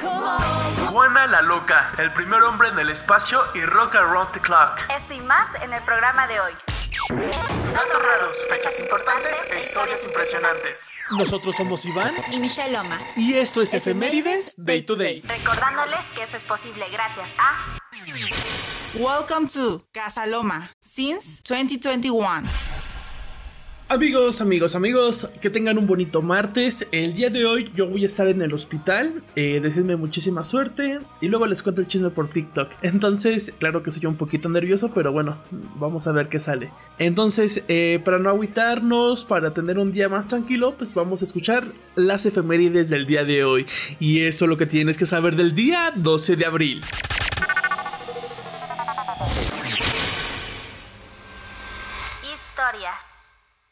Juana la Loca, el primer hombre en el espacio y Rock Around the Clock. Esto y más en el programa de hoy. Datos raros, fechas importantes e historias impresionantes. Nosotros somos Iván Y Michelle Loma. y esto es Efemérides Day to Day. Recordándoles que esto es posible gracias a Welcome to Casa Loma since 2021. Amigos, amigos, amigos, que tengan un bonito martes. El día de hoy yo voy a estar en el hospital. Eh, muchísima suerte y luego les cuento el chisme por TikTok. Entonces, claro que soy un poquito nervioso, pero bueno, vamos a ver qué sale. Entonces, eh, para no agüitarnos, para tener un día más tranquilo, pues vamos a escuchar las efemérides del día de hoy. Y eso es lo que tienes que saber del día 12 de abril. Historia.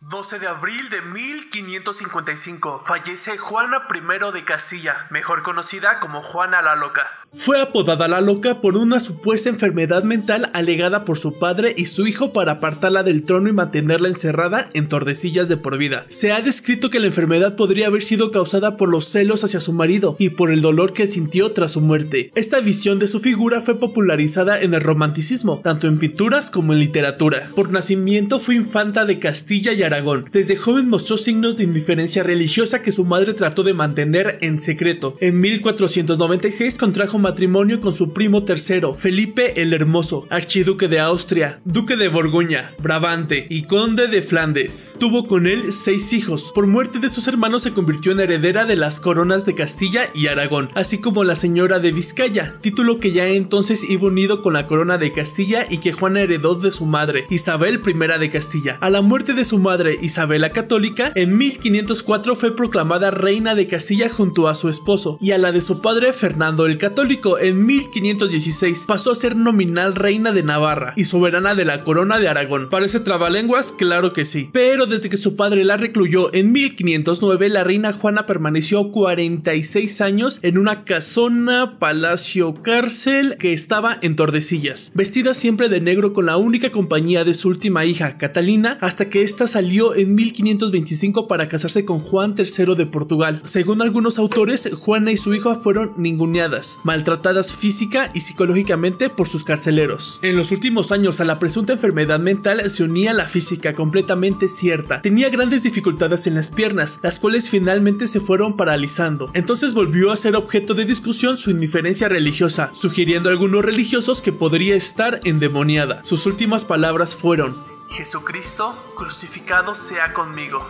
12 de abril de 1555 fallece Juana I de Castilla, mejor conocida como Juana la Loca. Fue apodada la loca por una supuesta enfermedad mental alegada por su padre y su hijo para apartarla del trono y mantenerla encerrada en Tordesillas de por vida. Se ha descrito que la enfermedad podría haber sido causada por los celos hacia su marido y por el dolor que sintió tras su muerte. Esta visión de su figura fue popularizada en el romanticismo, tanto en pinturas como en literatura. Por nacimiento fue infanta de Castilla y Aragón. Desde joven mostró signos de indiferencia religiosa que su madre trató de mantener en secreto. En 1496 contrajo matrimonio con su primo tercero, Felipe el Hermoso, archiduque de Austria, duque de Borgoña, Brabante y conde de Flandes. Tuvo con él seis hijos. Por muerte de sus hermanos se convirtió en heredera de las coronas de Castilla y Aragón, así como la señora de Vizcaya, título que ya entonces iba unido con la corona de Castilla y que Juana heredó de su madre, Isabel I de Castilla. A la muerte de su madre, Isabel la Católica, en 1504 fue proclamada reina de Castilla junto a su esposo, y a la de su padre, Fernando el Católico, en 1516 pasó a ser nominal reina de Navarra y soberana de la corona de Aragón. ¿Parece trabalenguas? Claro que sí. Pero desde que su padre la recluyó en 1509, la reina Juana permaneció 46 años en una casona, palacio, cárcel que estaba en Tordesillas, vestida siempre de negro con la única compañía de su última hija, Catalina, hasta que ésta salió en 1525 para casarse con Juan III de Portugal. Según algunos autores, Juana y su hija fueron ninguneadas, maltratadas física y psicológicamente por sus carceleros. En los últimos años a la presunta enfermedad mental se unía la física completamente cierta. Tenía grandes dificultades en las piernas, las cuales finalmente se fueron paralizando. Entonces volvió a ser objeto de discusión su indiferencia religiosa, sugiriendo a algunos religiosos que podría estar endemoniada. Sus últimas palabras fueron, Jesucristo crucificado sea conmigo.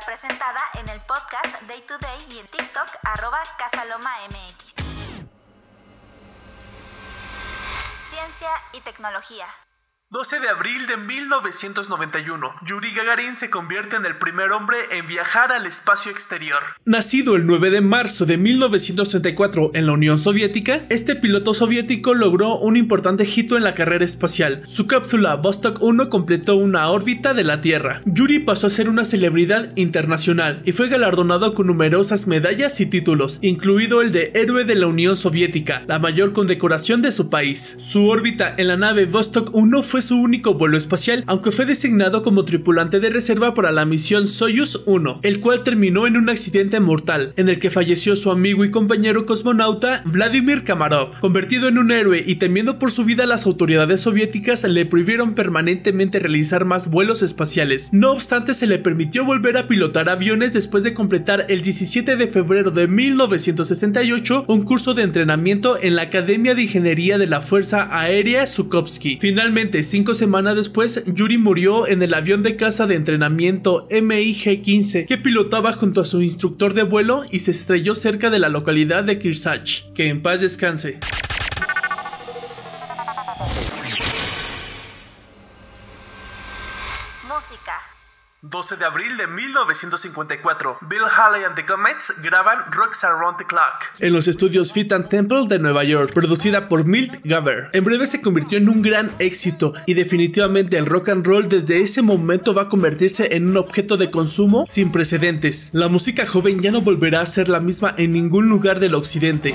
Presentada en el podcast Day to Day y en TikTok arroba CasalomaMX. Ciencia y tecnología. 12 de abril de 1991, Yuri Gagarin se convierte en el primer hombre en viajar al espacio exterior. Nacido el 9 de marzo de 1934 en la Unión Soviética, este piloto soviético logró un importante hito en la carrera espacial. Su cápsula Vostok 1 completó una órbita de la Tierra. Yuri pasó a ser una celebridad internacional y fue galardonado con numerosas medallas y títulos, incluido el de Héroe de la Unión Soviética, la mayor condecoración de su país. Su órbita en la nave Vostok 1 fue su único vuelo espacial, aunque fue designado como tripulante de reserva para la misión Soyuz 1, el cual terminó en un accidente mortal, en el que falleció su amigo y compañero cosmonauta Vladimir Kamarov. Convertido en un héroe y temiendo por su vida, las autoridades soviéticas le prohibieron permanentemente realizar más vuelos espaciales. No obstante, se le permitió volver a pilotar aviones después de completar el 17 de febrero de 1968 un curso de entrenamiento en la Academia de Ingeniería de la Fuerza Aérea Sukovsky. Finalmente, cinco semanas después, Yuri murió en el avión de caza de entrenamiento MiG-15 que pilotaba junto a su instructor de vuelo y se estrelló cerca de la localidad de Kirsach. Que en paz descanse. Música. 12 de abril de 1954, Bill Haley and the Comets graban Rocks Around the Clock. en los estudios Fit and Temple de Nueva York, producida por Milt Gaber. En breve se convirtió en un gran éxito y definitivamente el rock and roll desde ese momento va a convertirse en un objeto de consumo sin precedentes. La música joven ya no volverá a ser la misma en ningún lugar del occidente.